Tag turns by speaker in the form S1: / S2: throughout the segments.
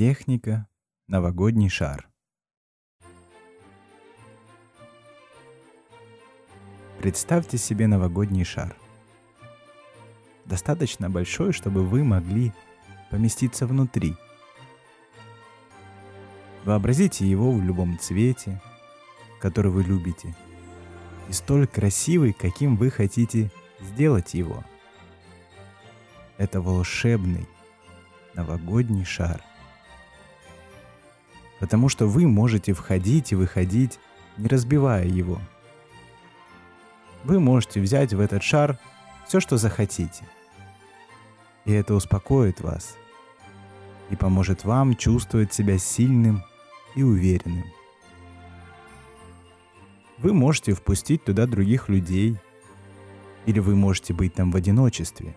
S1: Техника «Новогодний шар». Представьте себе новогодний шар. Достаточно большой, чтобы вы могли поместиться внутри. Вообразите его в любом цвете, который вы любите, и столь красивый, каким вы хотите сделать его. Это волшебный новогодний шар. Потому что вы можете входить и выходить, не разбивая его. Вы можете взять в этот шар все, что захотите. И это успокоит вас и поможет вам чувствовать себя сильным и уверенным. Вы можете впустить туда других людей, или вы можете быть там в одиночестве.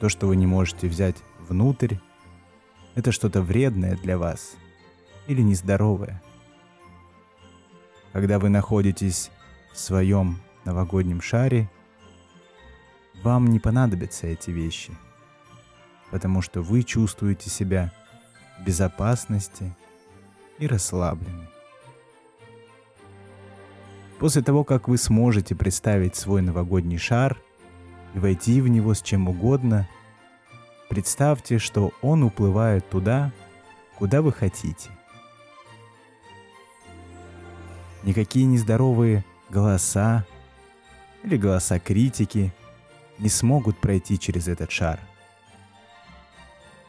S1: То, что вы не можете взять внутрь, это что-то вредное для вас или нездоровое. Когда вы находитесь в своем новогоднем шаре, вам не понадобятся эти вещи, потому что вы чувствуете себя в безопасности и расслаблены. После того, как вы сможете представить свой новогодний шар и войти в него с чем угодно, представьте, что он уплывает туда, куда вы хотите. Никакие нездоровые голоса или голоса критики не смогут пройти через этот шар.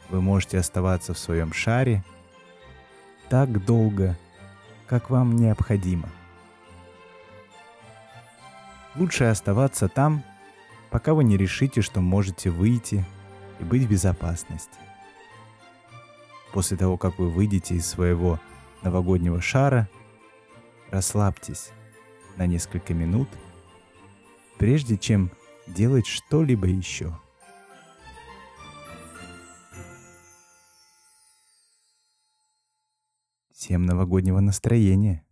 S1: Вы можете оставаться в своем шаре так долго, как вам необходимо. Лучше оставаться там, пока вы не решите, что можете выйти и быть в безопасности. После того, как вы выйдете из своего новогоднего шара, расслабьтесь на несколько минут, прежде чем делать что-либо еще. Всем новогоднего настроения!